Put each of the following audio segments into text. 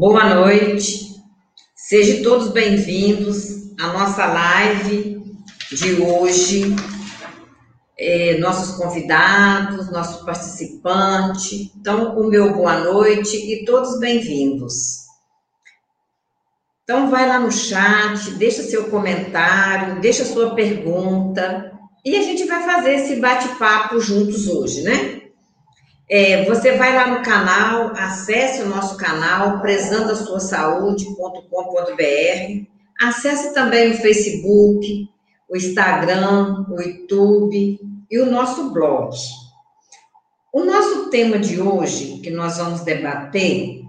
Boa noite. Sejam todos bem-vindos à nossa live de hoje. É, nossos convidados, nosso participante. Então, o meu boa noite e todos bem-vindos. Então, vai lá no chat, deixa seu comentário, deixa sua pergunta e a gente vai fazer esse bate-papo juntos hoje, né? É, você vai lá no canal, acesse o nosso canal, prezando a sua saúde.com.br. Acesse também o Facebook, o Instagram, o YouTube e o nosso blog. O nosso tema de hoje, que nós vamos debater,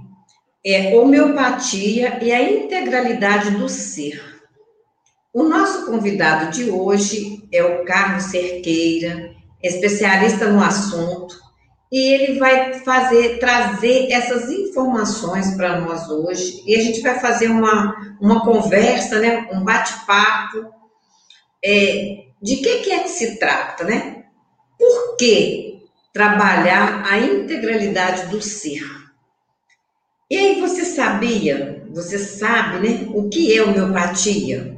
é homeopatia e a integralidade do ser. O nosso convidado de hoje é o Carlos Cerqueira, especialista no assunto, e ele vai fazer, trazer essas informações para nós hoje, e a gente vai fazer uma, uma conversa, né, um bate-papo, é, de que, que é que se trata, né? Por que trabalhar a integralidade do ser? E aí você sabia, você sabe, né, o que é homeopatia?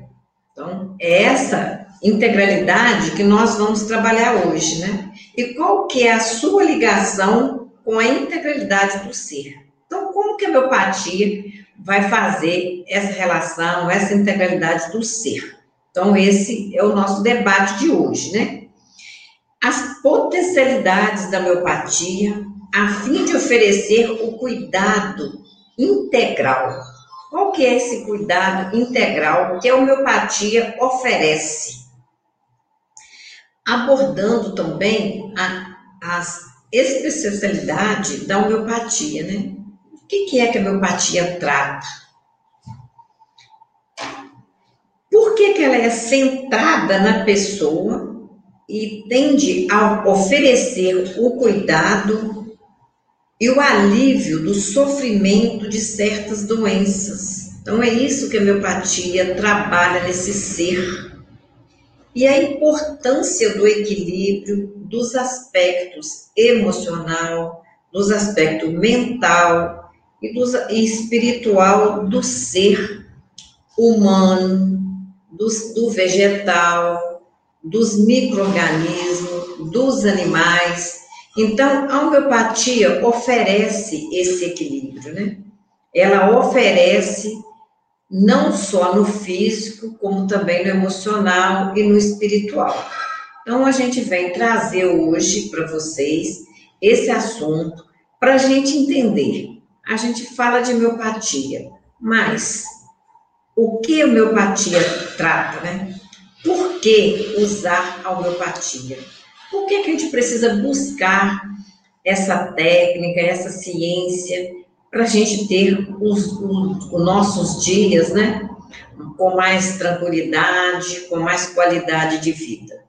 Então, é essa integralidade que nós vamos trabalhar hoje, né? E qual que é a sua ligação com a integralidade do ser? Então, como que a homeopatia vai fazer essa relação, essa integralidade do ser? Então, esse é o nosso debate de hoje, né? As potencialidades da homeopatia a fim de oferecer o cuidado integral. Qual que é esse cuidado integral que a homeopatia oferece? Abordando também a, as especialidades da homeopatia, né? O que, que é que a homeopatia trata? Por que, que ela é centrada na pessoa e tende a oferecer o cuidado e o alívio do sofrimento de certas doenças? Então, é isso que a homeopatia trabalha nesse ser e a importância do equilíbrio dos aspectos emocional, dos aspectos mental e, dos, e espiritual do ser humano, do, do vegetal, dos micro-organismos, dos animais. Então, a homeopatia oferece esse equilíbrio, né? Ela oferece não só no físico, como também no emocional e no espiritual. Então, a gente vem trazer hoje para vocês esse assunto para a gente entender. A gente fala de homeopatia, mas o que a homeopatia trata, né? Por que usar a homeopatia? Por que, que a gente precisa buscar essa técnica, essa ciência para a gente ter os, os, os nossos dias, né? Com mais tranquilidade, com mais qualidade de vida.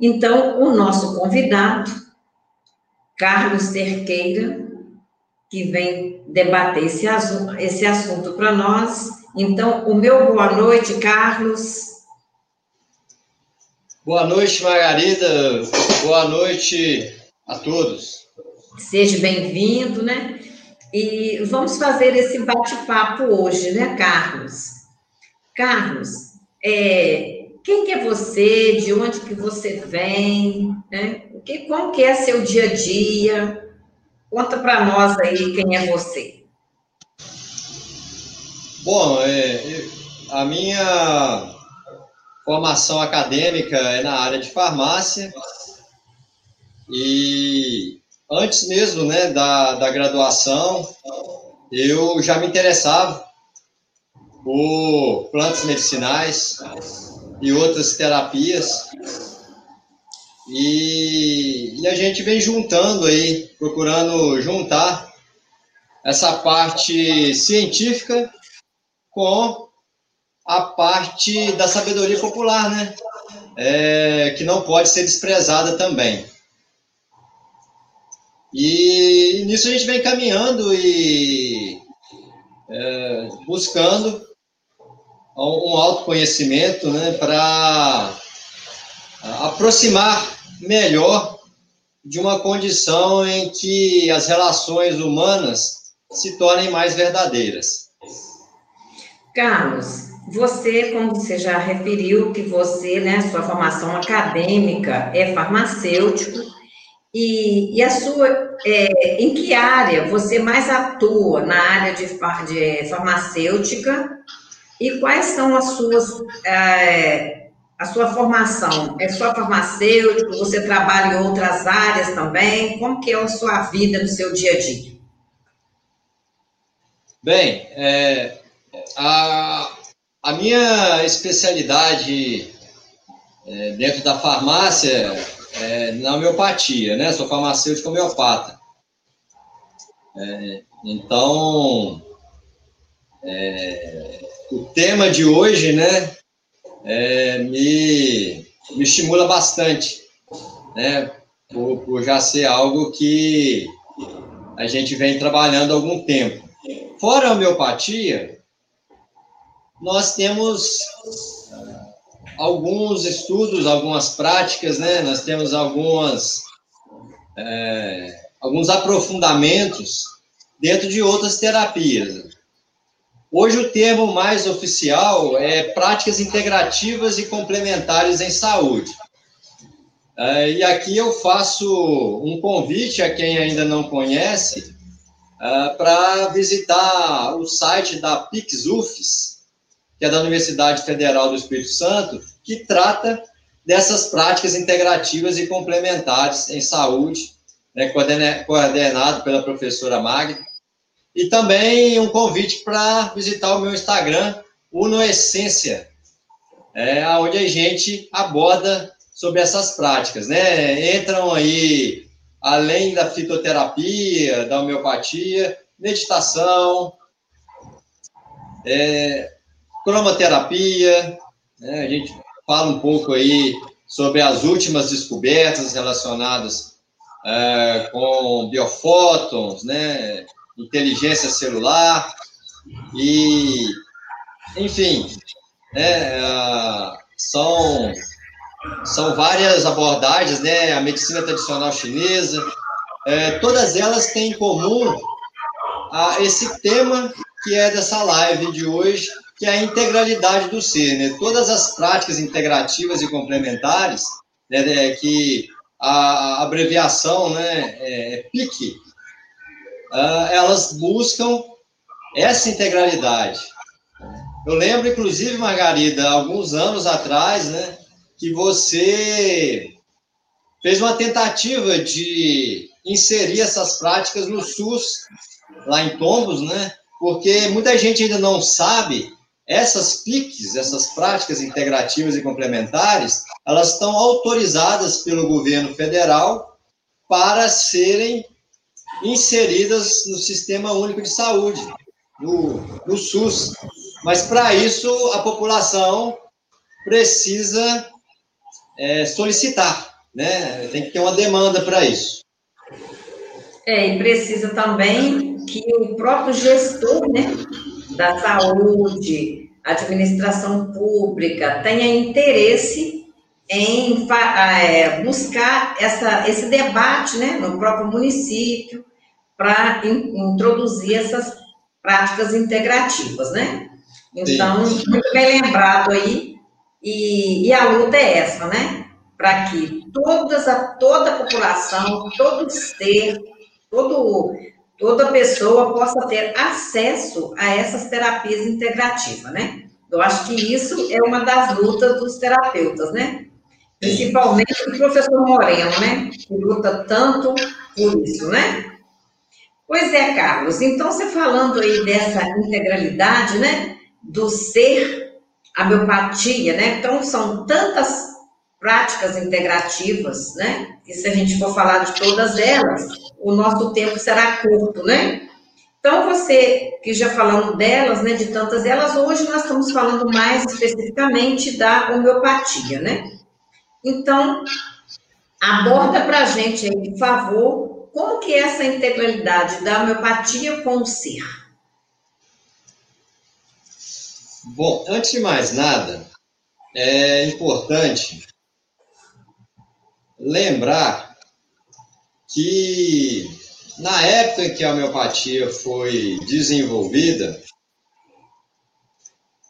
Então, o nosso convidado, Carlos Cerqueira, que vem debater esse, esse assunto para nós. Então, o meu boa noite, Carlos. Boa noite, Margarida. Boa noite a todos. Seja bem-vindo, né? E vamos fazer esse bate-papo hoje, né, Carlos? Carlos, é, quem que é você? De onde que você vem? Né? O que, como que é seu dia a dia? Conta para nós aí quem é você. Bom, é, a minha formação acadêmica é na área de farmácia e antes mesmo né, da, da graduação, eu já me interessava por plantas medicinais e outras terapias. E, e, a gente vem juntando aí, procurando juntar essa parte científica com a parte da sabedoria popular, né? É, que não pode ser desprezada também. E nisso a gente vem caminhando e é, buscando um autoconhecimento né, para aproximar melhor de uma condição em que as relações humanas se tornem mais verdadeiras. Carlos, você, como você já referiu, que você, né, sua formação acadêmica é farmacêutico, e, e a sua, é, em que área você mais atua na área de, de farmacêutica e quais são as suas, é, a sua formação? É só farmacêutico? Você trabalha em outras áreas também? Como que é a sua vida no seu dia a dia? Bem, é, a, a minha especialidade é, dentro da farmácia é na homeopatia, né? Sou farmacêutico homeopata. É, então, é, o tema de hoje, né, é, me, me estimula bastante, né? Por, por já ser algo que a gente vem trabalhando há algum tempo. Fora a homeopatia, nós temos alguns estudos, algumas práticas, né? Nós temos algumas, é, alguns aprofundamentos dentro de outras terapias. Hoje o termo mais oficial é práticas integrativas e complementares em saúde. É, e aqui eu faço um convite a quem ainda não conhece é, para visitar o site da PixUFIS, que é da Universidade Federal do Espírito Santo, que trata dessas práticas integrativas e complementares em saúde, né, coordenado pela professora Magda. E também um convite para visitar o meu Instagram, Uno Essência, é, onde a gente aborda sobre essas práticas. Né? Entram aí, além da fitoterapia, da homeopatia, meditação, é, cromoterapia, né? a gente fala um pouco aí sobre as últimas descobertas relacionadas é, com biofótons, né, inteligência celular e, enfim, né, são são várias abordagens, né, a medicina tradicional chinesa, é, todas elas têm em comum a, esse tema que é dessa live de hoje, que é a integralidade do ser, né? Todas as práticas integrativas e complementares, né, né que a abreviação, né, é, é PIC, uh, elas buscam essa integralidade. Eu lembro, inclusive, Margarida, alguns anos atrás, né, que você fez uma tentativa de inserir essas práticas no SUS, lá em Tombos, né? Porque muita gente ainda não sabe essas PICs, essas práticas integrativas e complementares, elas estão autorizadas pelo governo federal para serem inseridas no Sistema Único de Saúde, no, no SUS. Mas, para isso, a população precisa é, solicitar, né? Tem que ter uma demanda para isso. É, e precisa também que o próprio gestor, né, da saúde, administração pública, tenha interesse em é, buscar essa, esse debate né, no próprio município para in, introduzir essas práticas integrativas, né? Então, Sim. muito bem lembrado aí, e, e a luta é essa, né? Para que todas a, toda a população, todo ser, todo toda pessoa possa ter acesso a essas terapias integrativas, né? Eu acho que isso é uma das lutas dos terapeutas, né? Principalmente o professor Moreno, né? Que luta tanto por isso, né? Pois é, Carlos. Então, você falando aí dessa integralidade, né? Do ser, a miopatia, né? Então, são tantas práticas integrativas, né? E se a gente for falar de todas elas, o nosso tempo será curto, né? Então, você que já falando delas, né, de tantas delas, hoje nós estamos falando mais especificamente da homeopatia, né? Então, aborda para a gente aí, por favor, como que é essa integralidade da homeopatia com o ser? Bom, antes de mais nada, é importante lembrar que na época que a homeopatia foi desenvolvida,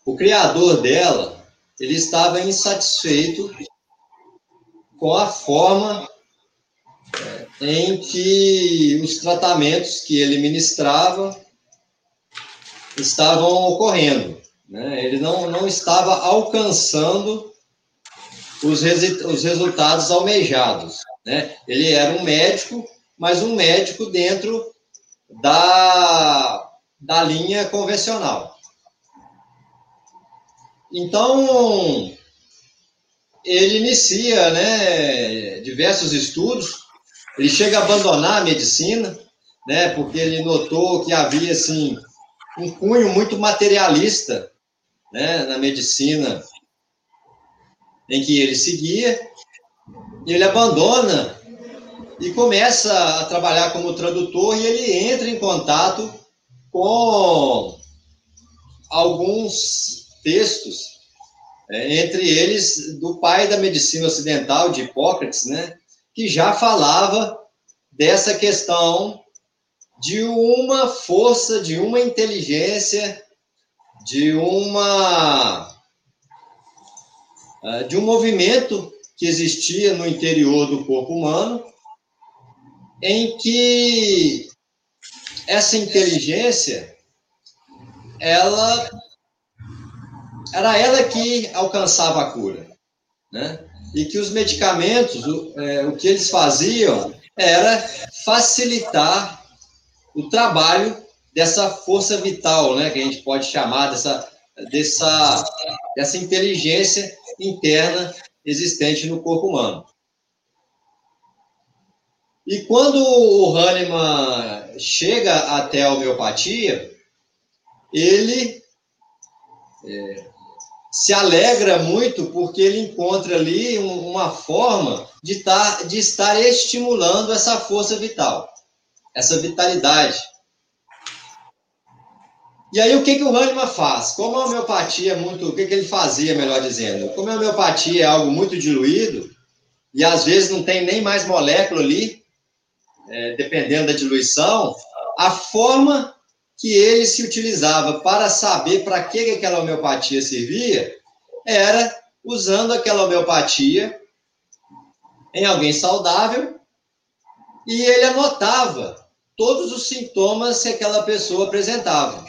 o criador dela ele estava insatisfeito com a forma é, em que os tratamentos que ele ministrava estavam ocorrendo. Né? Ele não, não estava alcançando os, os resultados almejados. Né? Ele era um médico, mas um médico dentro da, da linha convencional. Então, ele inicia né, diversos estudos, ele chega a abandonar a medicina, né, porque ele notou que havia assim, um cunho muito materialista né, na medicina em que ele seguia, e ele abandona e começa a trabalhar como tradutor e ele entra em contato com alguns textos, é, entre eles do pai da medicina ocidental, de Hipócrates, né, que já falava dessa questão de uma força, de uma inteligência, de uma de um movimento que existia no interior do corpo humano, em que essa inteligência ela era ela que alcançava a cura, né? E que os medicamentos, o, é, o que eles faziam era facilitar o trabalho dessa força vital, né? Que a gente pode chamar dessa, dessa, dessa inteligência interna existente no corpo humano. E quando o Hahnemann chega até a homeopatia, ele é, se alegra muito porque ele encontra ali uma forma de, tar, tá, de estar estimulando essa força vital, essa vitalidade. E aí, o que, que o Hahnemann faz? Como a homeopatia é muito. O que, que ele fazia, melhor dizendo? Como a homeopatia é algo muito diluído, e às vezes não tem nem mais molécula ali, é, dependendo da diluição, a forma que ele se utilizava para saber para que aquela homeopatia servia era usando aquela homeopatia em alguém saudável e ele anotava todos os sintomas que aquela pessoa apresentava,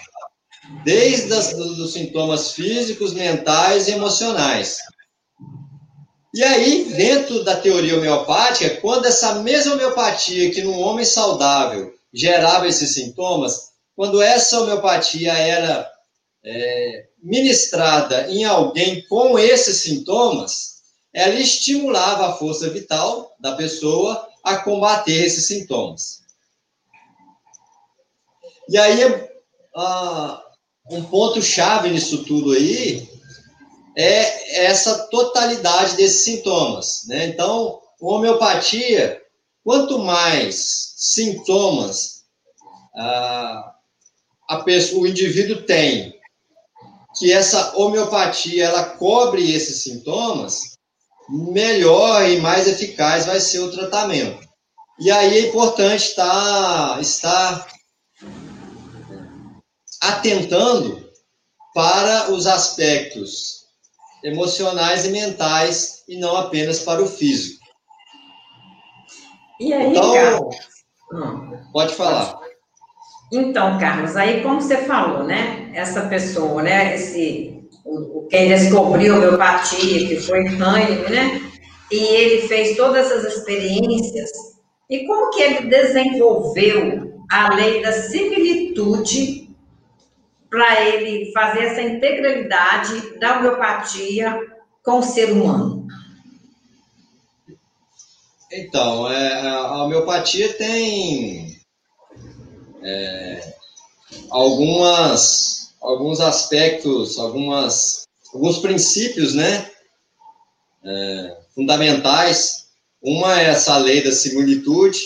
desde as, dos sintomas físicos, mentais e emocionais. E aí, dentro da teoria homeopática, quando essa mesma homeopatia que num homem saudável gerava esses sintomas, quando essa homeopatia era é, ministrada em alguém com esses sintomas, ela estimulava a força vital da pessoa a combater esses sintomas. E aí, uh, um ponto-chave nisso tudo aí é essa totalidade desses sintomas. Né? Então, homeopatia, quanto mais sintomas uh, a pessoa, o indivíduo tem que essa homeopatia ela cobre esses sintomas, melhor e mais eficaz vai ser o tratamento. E aí é importante estar, estar atentando para os aspectos emocionais e mentais e não apenas para o físico. E aí, então, pode falar. Então, Carlos, aí como você falou, né? Essa pessoa, né? Esse, o, quem descobriu a homeopatia, que foi Hahnemann, né? E ele fez todas essas experiências. E como que ele desenvolveu a lei da similitude para ele fazer essa integralidade da homeopatia com o ser humano? Então, é, a homeopatia tem é, algumas, alguns aspectos, algumas, alguns princípios, né, é, fundamentais. Uma é essa lei da similitude,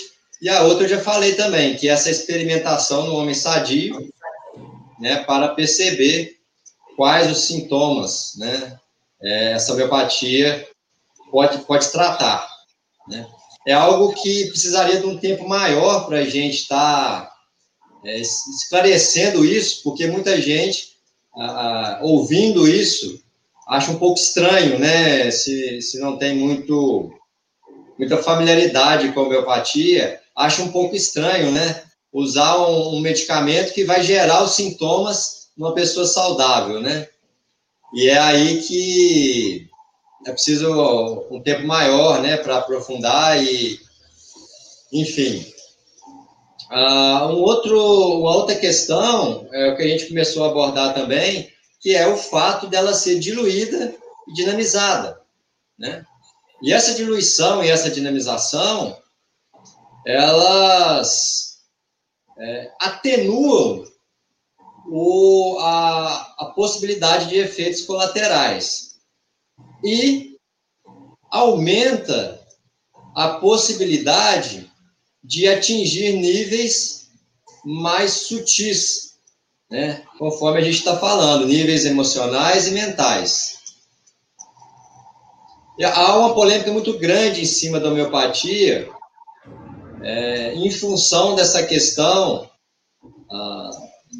e a outra eu já falei também, que é essa experimentação no homem sadio, né, para perceber quais os sintomas, né, é, essa homeopatia pode, pode tratar, né. é algo que precisaria de um tempo maior para a gente estar tá, é, esclarecendo isso, porque muita gente, ouvindo isso, acha um pouco estranho, né? Se, se não tem muito, muita familiaridade com a homeopatia, acha um pouco estranho, né? Usar um, um medicamento que vai gerar os sintomas numa pessoa saudável, né? E é aí que é preciso um tempo maior, né, para aprofundar e, enfim. Uh, um outro, uma outra questão é o que a gente começou a abordar também, que é o fato dela ser diluída e dinamizada, né? E essa diluição e essa dinamização, elas é, atenuam o, a, a possibilidade de efeitos colaterais e aumenta a possibilidade de atingir níveis mais sutis, né? conforme a gente está falando, níveis emocionais e mentais. E há uma polêmica muito grande em cima da homeopatia, é, em função dessa questão ah,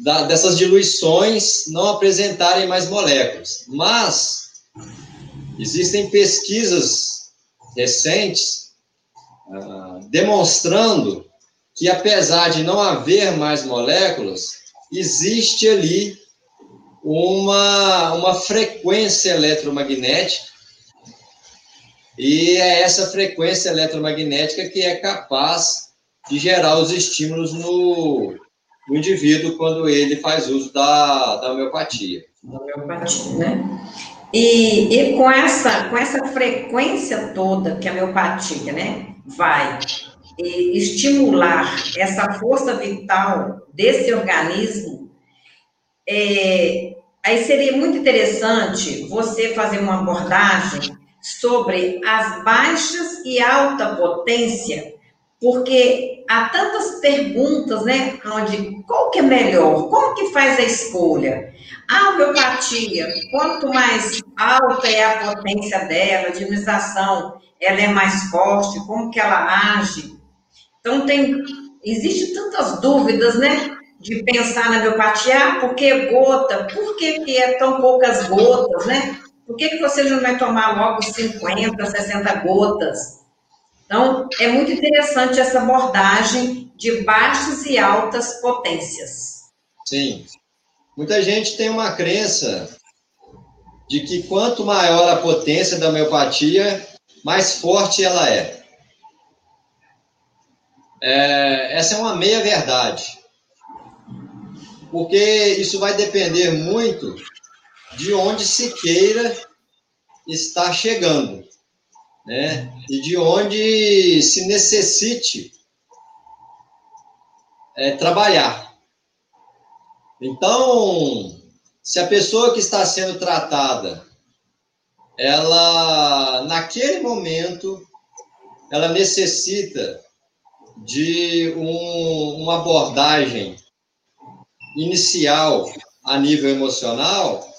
da, dessas diluições não apresentarem mais moléculas. Mas existem pesquisas recentes uh, demonstrando que, apesar de não haver mais moléculas, existe ali uma, uma frequência eletromagnética e é essa frequência eletromagnética que é capaz de gerar os estímulos no, no indivíduo quando ele faz uso da, da homeopatia. Da homeopatia, né? E, e com, essa, com essa frequência toda que a homeopatia né, vai estimular essa força vital desse organismo, é, aí seria muito interessante você fazer uma abordagem sobre as baixas e alta potência, porque há tantas perguntas, né, onde qual que é melhor, como que faz a escolha? A homeopatia, quanto mais alta é a potência dela, a dinamização, ela é mais forte, como que ela age? Então, tem, existe tantas dúvidas, né, de pensar na homeopatia, ah, por que gota? Por que, que é tão poucas gotas, né? Por que, que você não vai tomar logo 50, 60 gotas? Então, é muito interessante essa abordagem de baixas e altas potências. Sim, Muita gente tem uma crença de que quanto maior a potência da homeopatia, mais forte ela é. é essa é uma meia-verdade. Porque isso vai depender muito de onde se queira estar chegando, né? E de onde se necessite é, trabalhar. Então, se a pessoa que está sendo tratada, ela, naquele momento, ela necessita de um, uma abordagem inicial a nível emocional,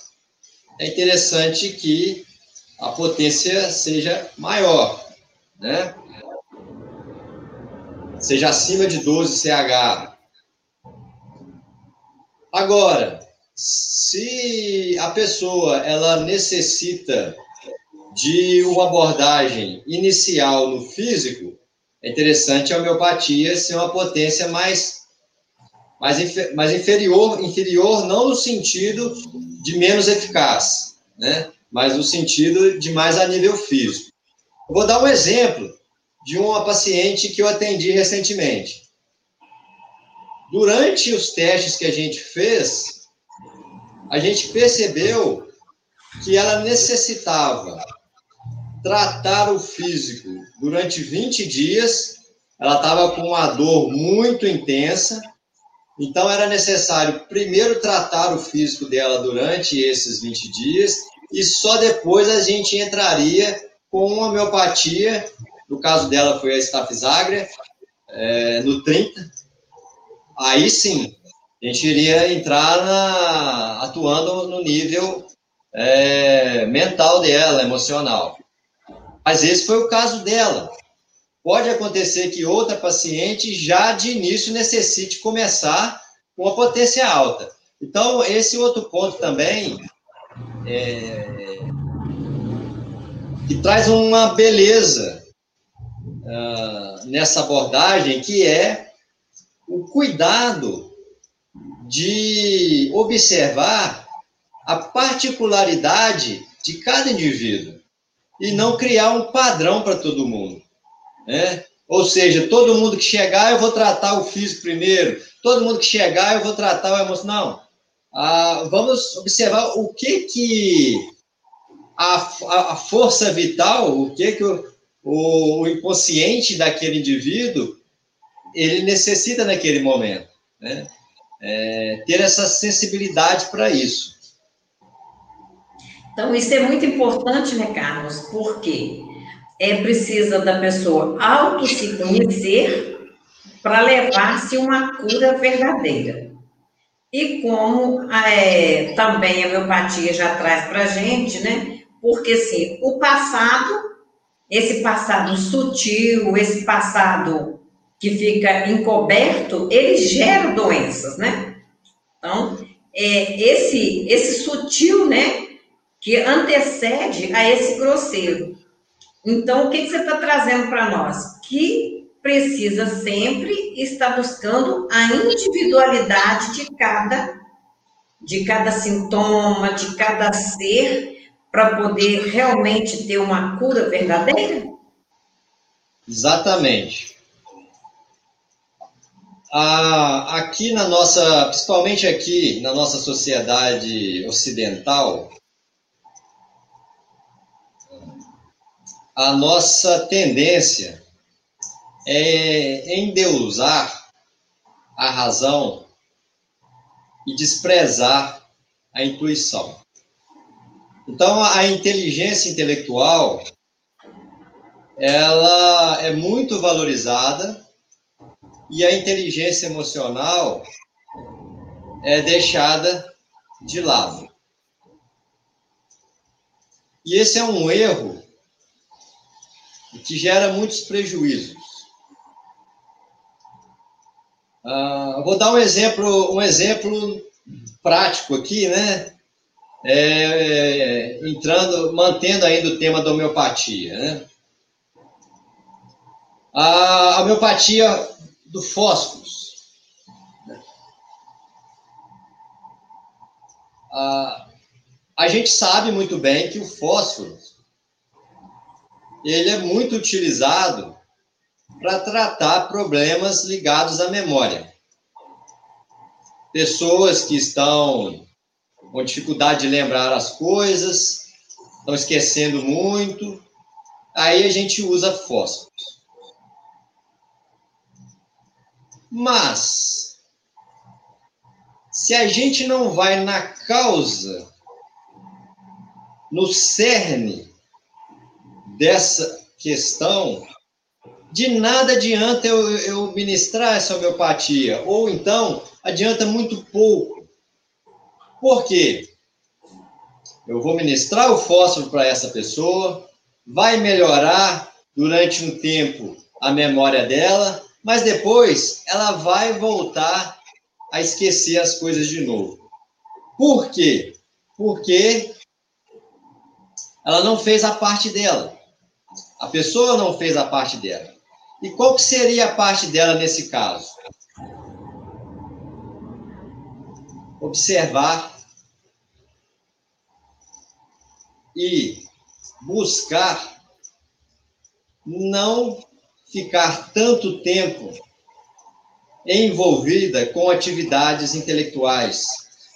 é interessante que a potência seja maior, né? Seja acima de 12 CH, Agora, se a pessoa ela necessita de uma abordagem inicial no físico, é interessante a homeopatia ser uma potência mais, mais, mais inferior, inferior não no sentido de menos eficaz, né? mas no sentido de mais a nível físico. Eu vou dar um exemplo de uma paciente que eu atendi recentemente. Durante os testes que a gente fez, a gente percebeu que ela necessitava tratar o físico durante 20 dias. Ela estava com uma dor muito intensa, então era necessário primeiro tratar o físico dela durante esses 20 dias e só depois a gente entraria com homeopatia. No caso dela foi a Staphysagra, é, no 30, aí sim, a gente iria entrar na, atuando no nível é, mental dela, emocional. Mas esse foi o caso dela. Pode acontecer que outra paciente já de início necessite começar com a potência alta. Então, esse outro ponto também é, que traz uma beleza uh, nessa abordagem, que é o cuidado de observar a particularidade de cada indivíduo e não criar um padrão para todo mundo. Né? Ou seja, todo mundo que chegar, eu vou tratar o físico primeiro, todo mundo que chegar, eu vou tratar o emocional. Ah, vamos observar o que que a, a, a força vital, o que que o, o, o, inconsciente daquele indivíduo ele necessita naquele momento, né? É, ter essa sensibilidade para isso. Então, isso é muito importante, né, Carlos? Porque é precisa da pessoa auto se conhecer para levar-se uma cura verdadeira. E como é, também a homeopatia já traz para a gente, né? Porque, assim, o passado, esse passado sutil, esse passado que fica encoberto, ele gera doenças, né? Então, é, esse, esse sutil, né? Que antecede a esse grosseiro. Então, o que, você está trazendo para nós? Que precisa sempre estar buscando a individualidade de cada, de cada sintoma, de cada ser, para poder realmente ter uma cura verdadeira? Exatamente. Ah, aqui na nossa, principalmente aqui na nossa sociedade ocidental, a nossa tendência é endeusar a razão e desprezar a intuição. Então, a inteligência intelectual ela é muito valorizada e a inteligência emocional é deixada de lado. E esse é um erro que gera muitos prejuízos. Uh, vou dar um exemplo, um exemplo prático aqui, né? É, entrando, mantendo ainda o tema da homeopatia, né? A homeopatia do fósforo. A, a gente sabe muito bem que o fósforo ele é muito utilizado para tratar problemas ligados à memória. Pessoas que estão com dificuldade de lembrar as coisas, estão esquecendo muito, aí a gente usa fósforos. Mas, se a gente não vai na causa, no cerne dessa questão, de nada adianta eu, eu ministrar essa homeopatia, ou então adianta muito pouco. Por quê? Eu vou ministrar o fósforo para essa pessoa, vai melhorar durante um tempo a memória dela, mas depois ela vai voltar a esquecer as coisas de novo. Por quê? Porque ela não fez a parte dela. A pessoa não fez a parte dela. E qual que seria a parte dela nesse caso? Observar e buscar não ficar tanto tempo envolvida com atividades intelectuais.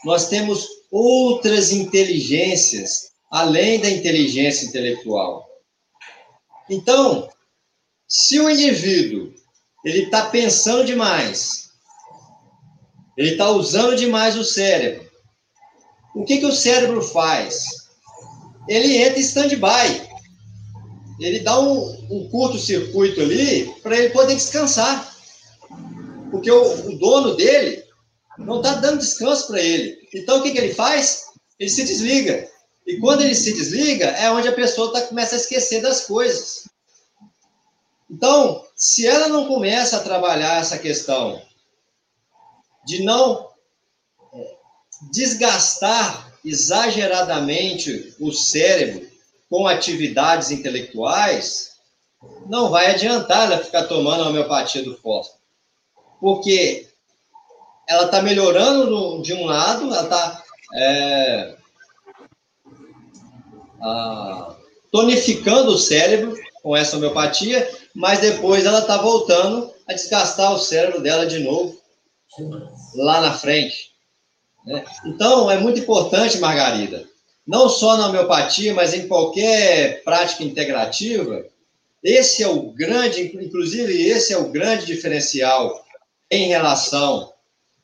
Nós temos outras inteligências além da inteligência intelectual. Então, se o indivíduo ele está pensando demais, ele está usando demais o cérebro, o que, que o cérebro faz? Ele entra em stand-by. Ele dá um, um curto-circuito ali para ele poder descansar. Porque o, o dono dele não está dando descanso para ele. Então, o que, que ele faz? Ele se desliga. E quando ele se desliga, é onde a pessoa tá, começa a esquecer das coisas. Então, se ela não começa a trabalhar essa questão de não é, desgastar exageradamente o cérebro com atividades intelectuais, não vai adiantar ela ficar tomando a homeopatia do fósforo. Porque ela está melhorando de um lado, ela está é, tonificando o cérebro com essa homeopatia, mas depois ela está voltando a desgastar o cérebro dela de novo lá na frente. Né? Então, é muito importante, Margarida, não só na homeopatia, mas em qualquer prática integrativa, esse é o grande, inclusive, esse é o grande diferencial em relação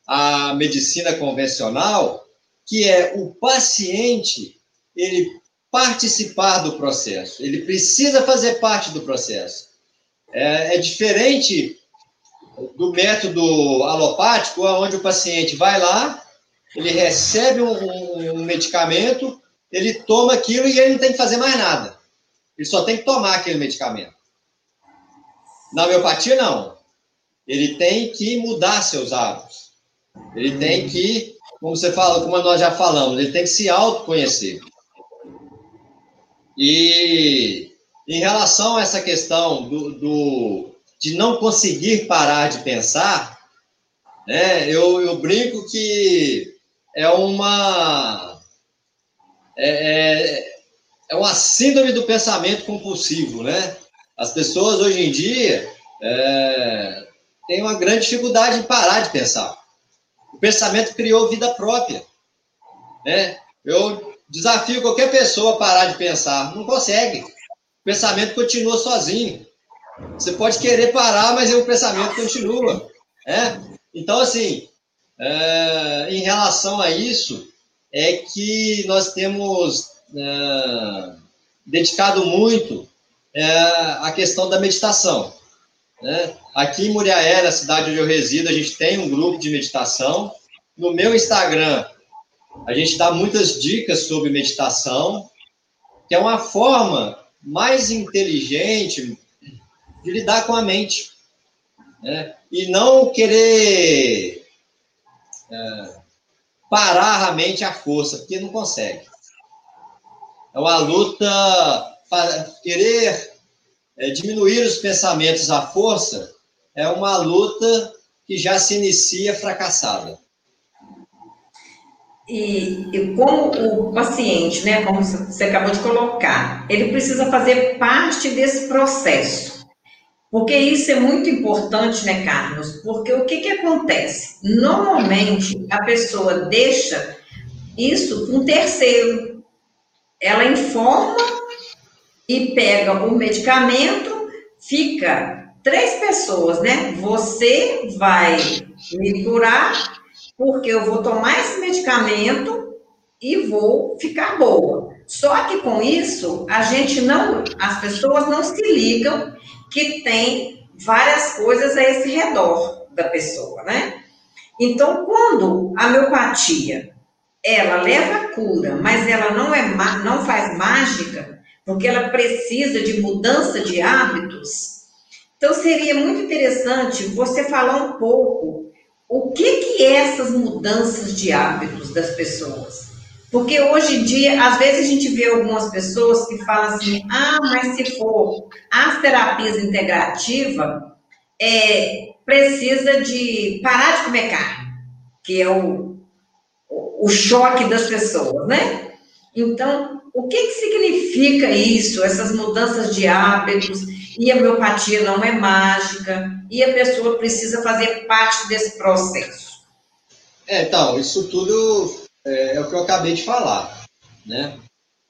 à medicina convencional, que é o paciente ele participar do processo, ele precisa fazer parte do processo. É, é diferente do método alopático, onde o paciente vai lá, ele recebe um, um, medicamento, ele toma aquilo e ele não tem que fazer mais nada. Ele só tem que tomar aquele medicamento. Na homeopatia, não. Ele tem que mudar seus hábitos. Ele tem que, como você fala, como nós já falamos, ele tem que se autoconhecer. E em relação a essa questão do, do de não conseguir parar de pensar, né, eu, eu brinco que é uma é, é, é uma síndrome do pensamento compulsivo, né? As pessoas hoje em dia é, têm uma grande dificuldade em parar de pensar. O pensamento criou vida própria, né? Eu desafio qualquer pessoa a parar de pensar, não consegue. O pensamento continua sozinho. Você pode querer parar, mas o pensamento continua. Né? Então, assim, é, em relação a isso, é que nós temos é, dedicado muito é, a questão da meditação. Né? Aqui em Muriaé, na cidade onde eu resido, a gente tem um grupo de meditação. No meu Instagram, a gente dá muitas dicas sobre meditação, que é uma forma mais inteligente de lidar com a mente. Né? E não querer é, parar a mente à força, porque não consegue. É uma luta para querer é, diminuir os pensamentos à força, é uma luta que já se inicia fracassada. E, e, como o paciente, né, como você acabou de colocar, ele precisa fazer parte desse processo. Porque isso é muito importante, né, Carlos? Porque o que, que acontece? Normalmente a pessoa deixa isso com um terceiro. Ela informa e pega o medicamento, fica três pessoas, né? Você vai me curar, porque eu vou tomar esse medicamento e vou ficar boa. Só que com isso, a gente não, as pessoas não se ligam que tem várias coisas a esse redor da pessoa, né? Então, quando a miopatia ela leva a cura, mas ela não é não faz mágica, porque ela precisa de mudança de hábitos. Então seria muito interessante você falar um pouco o que que é essas mudanças de hábitos das pessoas. Porque hoje em dia, às vezes a gente vê algumas pessoas que falam assim: ah, mas se for as terapias integrativas, é, precisa de parar de comer carne, que é o, o, choque das pessoas, né? Então, o que, que significa isso, essas mudanças de hábitos? E a homeopatia não é mágica, e a pessoa precisa fazer parte desse processo. É, então, isso tudo é, é, o que eu acabei de falar, né?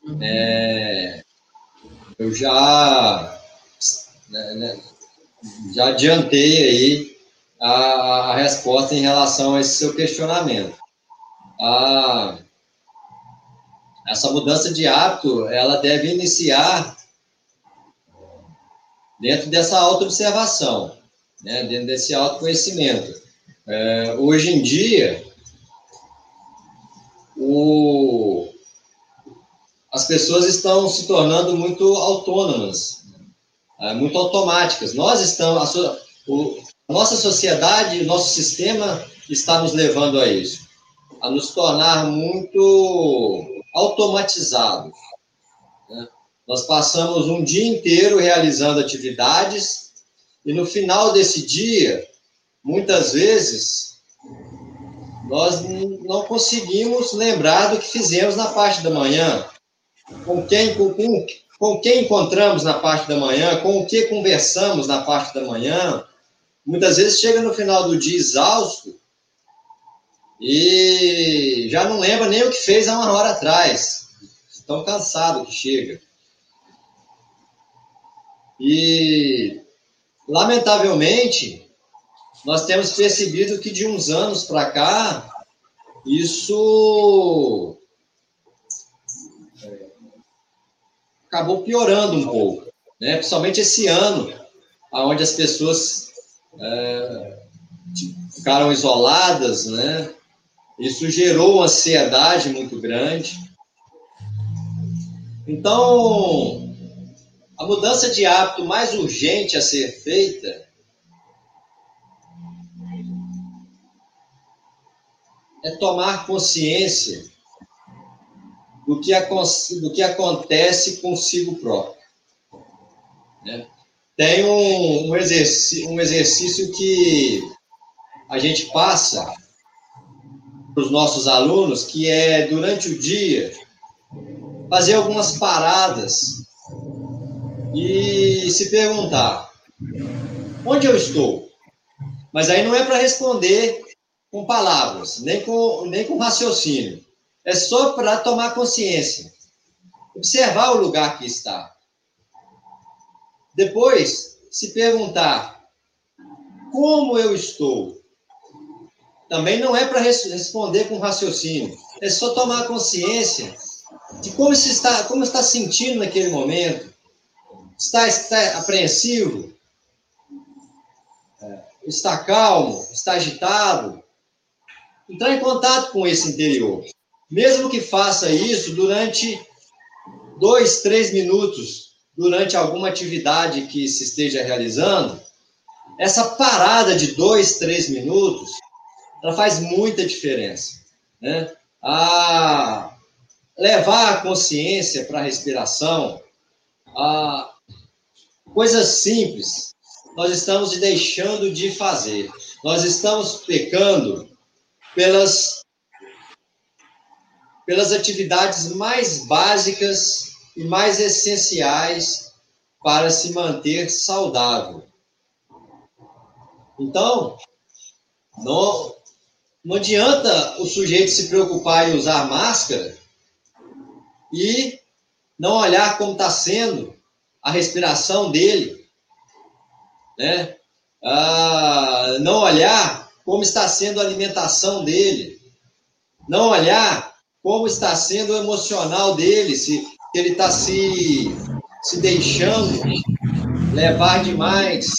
Uhum. É, eu já, né, né, já adiantei aí a, a, resposta em relação a esse seu questionamento. A, essa mudança de hábito, ela deve iniciar dentro dessa autoobservação, né, dentro desse autoconhecimento. É, hoje em dia, o, as pessoas estão se tornando muito autônomas. é, muito automáticas. Nós estamos, a, o, a nossa sociedade, o nosso sistema está nos levando a isso, a nos tornar muito automatizados. Né? Nós passamos um dia inteiro realizando atividades e no final desse dia, muitas vezes, nós não conseguimos lembrar do que fizemos na parte da manhã, com quem, com, com quem encontramos na parte da manhã, com o que conversamos na parte da manhã. Muitas vezes chega no final do dia exausto e já não lembra nem o que fez há uma hora atrás. Tão cansado que chega. E, lamentavelmente, nós temos percebido que de uns anos para cá, isso acabou piorando um pouco, né? principalmente esse ano, onde as pessoas é, ficaram isoladas, né? Isso gerou uma ansiedade muito grande. Então, a mudança de hábito mais urgente a ser feita é tomar consciência do que, do que acontece consigo próprio. Né? Tem um, um, exercício, um exercício que a gente passa para os nossos alunos, que é durante o dia fazer algumas paradas e se perguntar onde eu estou. Mas aí não é para responder com palavras, nem com, nem com raciocínio. É só para tomar consciência. Observar o lugar que está. Depois, se perguntar como eu estou. Também não é para responder com raciocínio. É só tomar consciência de como se está, como está sentindo naquele momento. Está, está apreensivo? É, está calmo? Está agitado? Entrar em contato com esse interior. Mesmo que faça isso durante dois, três minutos, durante alguma atividade que se esteja realizando, essa parada de dois, três minutos, ela faz muita diferença. Né? A levar a consciência para a respiração, a coisas simples, nós estamos deixando de fazer. Nós estamos pecando pelas, pelas atividades mais básicas e mais essenciais para se manter saudável. Então, não, não adianta o sujeito se preocupar em usar máscara e não olhar como está sendo a respiração dele, né? Ah, não olhar como está sendo a alimentação dele, não olhar como está sendo o emocional dele, se ele está se, se deixando levar demais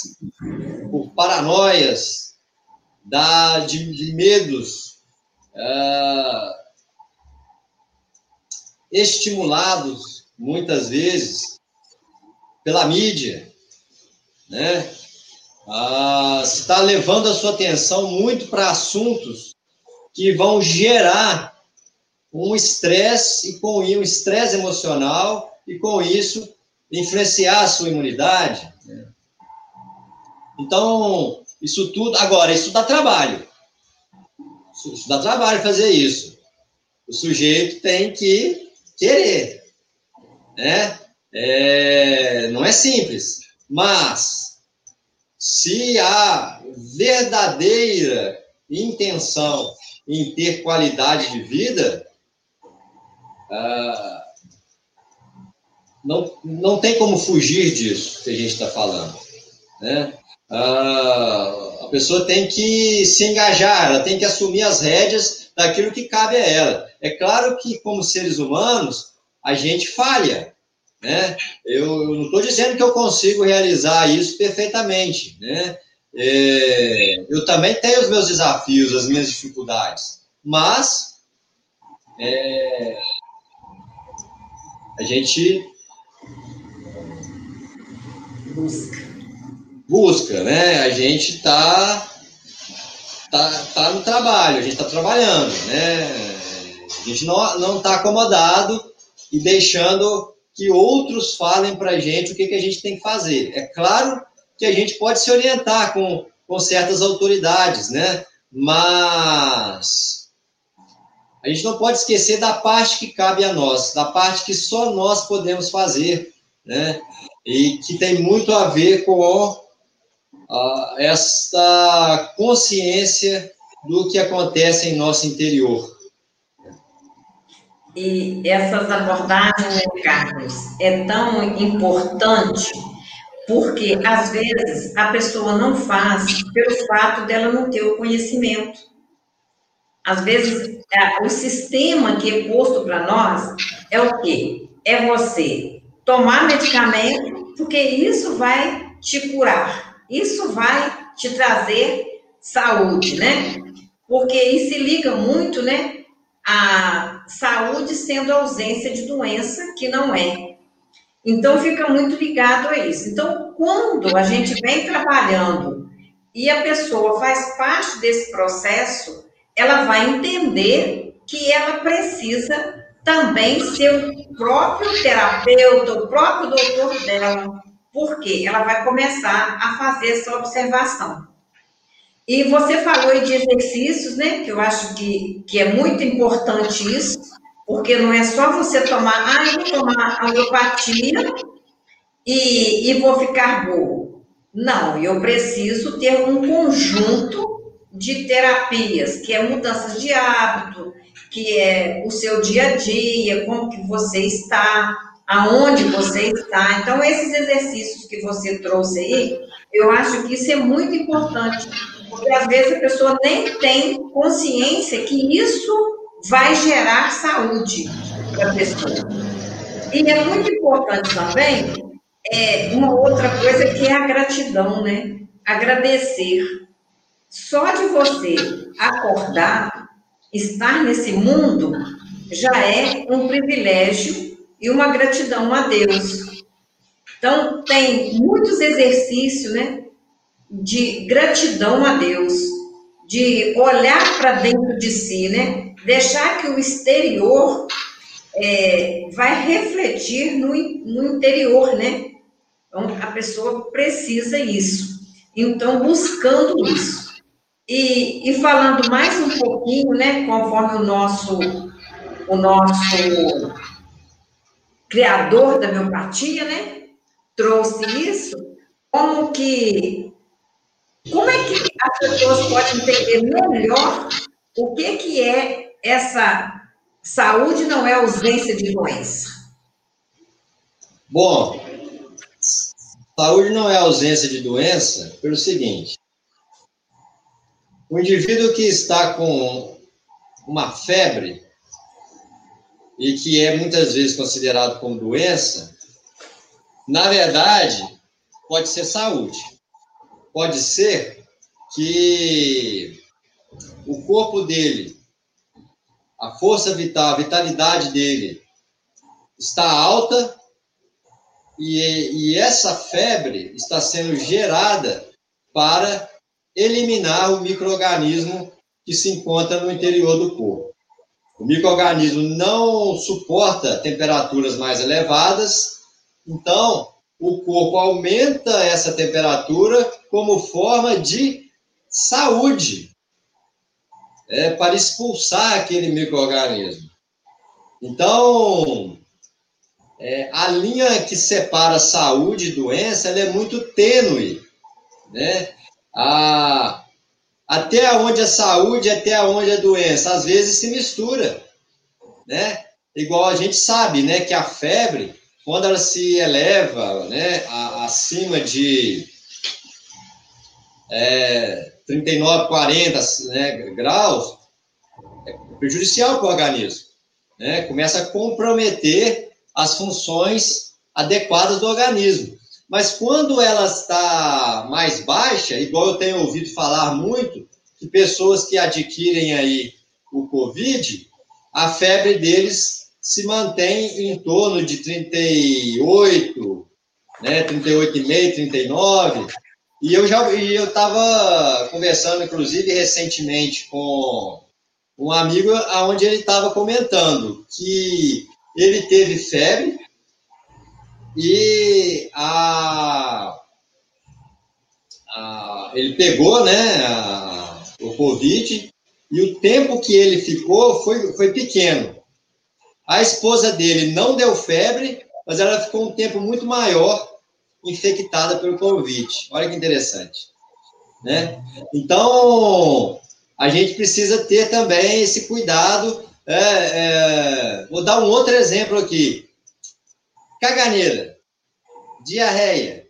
por paranoias, da, de, de medos uh, estimulados, muitas vezes, pela mídia, né? Ah, está levando a sua atenção muito para assuntos que vão gerar um estresse e com um estresse emocional e com isso influenciar a sua imunidade. Né? Então, isso tudo, agora, isso dá trabalho. Isso dá trabalho fazer isso. O sujeito tem que querer, né? É, não é simples, mas se há verdadeira intenção em ter qualidade de vida, ah, não, não tem como fugir disso que a gente está falando. Né? Ah, a pessoa tem que se engajar, ela tem que assumir as rédeas daquilo que cabe a ela. É claro que, como seres humanos, a gente falha, né? Eu, eu não estou dizendo que eu consigo realizar isso perfeitamente. Né? É, eu também tenho os meus desafios, as minhas dificuldades, mas é, a gente Busca. Busca, né? A gente está tá, tá no trabalho, a gente está trabalhando, né? A gente não está acomodado e deixando que outros falem para a gente o que, que a gente tem que fazer. É claro que a gente pode se orientar com, com certas autoridades, né? Mas a gente não pode esquecer da parte que cabe a nós, da parte que só nós podemos fazer, né? E que tem muito a ver com essa consciência do que acontece em nosso interior. E essas abordagens, né, Carlos, é tão importante porque às vezes a pessoa não faz pelo fato dela não ter o conhecimento. Às vezes o sistema que é posto para nós é o quê? É você tomar medicamento, porque isso vai te curar, isso vai te trazer saúde, né? Porque isso se liga muito, né? A saúde sendo ausência de doença que não é. Então, fica muito ligado a isso. Então, quando a gente vem trabalhando e a pessoa faz parte desse processo, ela vai entender que ela precisa também ser o próprio terapeuta, o próprio doutor dela, porque ela vai começar a fazer essa observação. E você falou de exercícios, né? Que eu acho que, que é muito importante isso, porque não é só você tomar, ah, eu vou tomar homeopatia e, e vou ficar boa. Não, eu preciso ter um conjunto de terapias, que é mudanças de hábito, que é o seu dia a dia, como que você está, aonde você está. Então, esses exercícios que você trouxe aí, eu acho que isso é muito importante, porque às vezes a pessoa nem tem consciência que isso vai gerar saúde para a pessoa. E é muito importante também é, uma outra coisa que é a gratidão, né? Agradecer. Só de você acordar, estar nesse mundo, já é um privilégio e uma gratidão a Deus. Então, tem muitos exercícios, né? De gratidão a Deus, de olhar para dentro de si, né? deixar que o exterior é, vai refletir no, no interior, né? Então, a pessoa precisa isso. Então, buscando isso. E, e falando mais um pouquinho, né, conforme o nosso, o nosso criador da miopatia, né, trouxe isso, como que, como é que as pessoas podem entender melhor o que, que é essa saúde não é ausência de doença? Bom, saúde não é ausência de doença pelo seguinte: o indivíduo que está com uma febre e que é muitas vezes considerado como doença, na verdade, pode ser saúde. Pode ser que o corpo dele a força vital, a vitalidade dele está alta e, e essa febre está sendo gerada para eliminar o microorganismo que se encontra no interior do corpo. O microorganismo não suporta temperaturas mais elevadas, então o corpo aumenta essa temperatura como forma de saúde é, para expulsar aquele microorganismo. Então, é, a linha que separa saúde e doença é muito tênue. Né? A, até onde é saúde, até onde é doença, às vezes se mistura. Né? Igual a gente sabe né, que a febre, quando ela se eleva né, acima de é, 39, 40 né, graus, é prejudicial para o organismo. Né? Começa a comprometer as funções adequadas do organismo. Mas quando ela está mais baixa, igual eu tenho ouvido falar muito, que pessoas que adquirem aí o Covid, a febre deles se mantém em torno de 38, né? 38,5, 39. E eu já e eu estava conversando, inclusive, recentemente com um amigo, aonde ele estava comentando que ele teve febre e a, a ele pegou, né, a, o Covid e o tempo que ele ficou foi, foi pequeno. A esposa dele não deu febre, mas ela ficou um tempo muito maior infectada pelo Covid. Olha que interessante. Né? Então, a gente precisa ter também esse cuidado. É, é, vou dar um outro exemplo aqui. Caganeira, diarreia.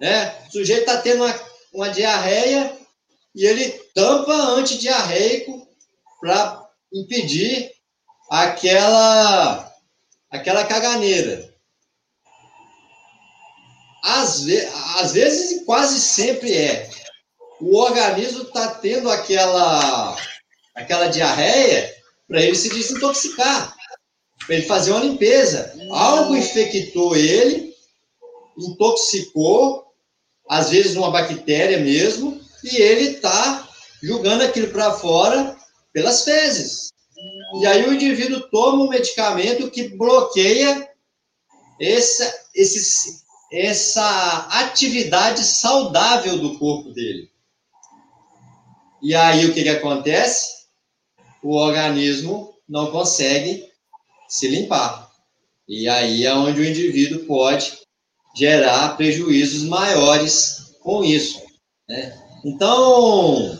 Né? O sujeito está tendo uma, uma diarreia e ele tampa antidiarreico para impedir aquela aquela caganeira. Às, ve às vezes e quase sempre é. O organismo está tendo aquela aquela diarreia para ele se desintoxicar, para ele fazer uma limpeza. Algo infectou ele, intoxicou, às vezes uma bactéria mesmo, e ele está jogando aquilo para fora pelas fezes. E aí o indivíduo toma um medicamento que bloqueia essa, esse, essa atividade saudável do corpo dele. E aí o que, que acontece? O organismo não consegue se limpar. E aí é onde o indivíduo pode gerar prejuízos maiores com isso. Né? Então,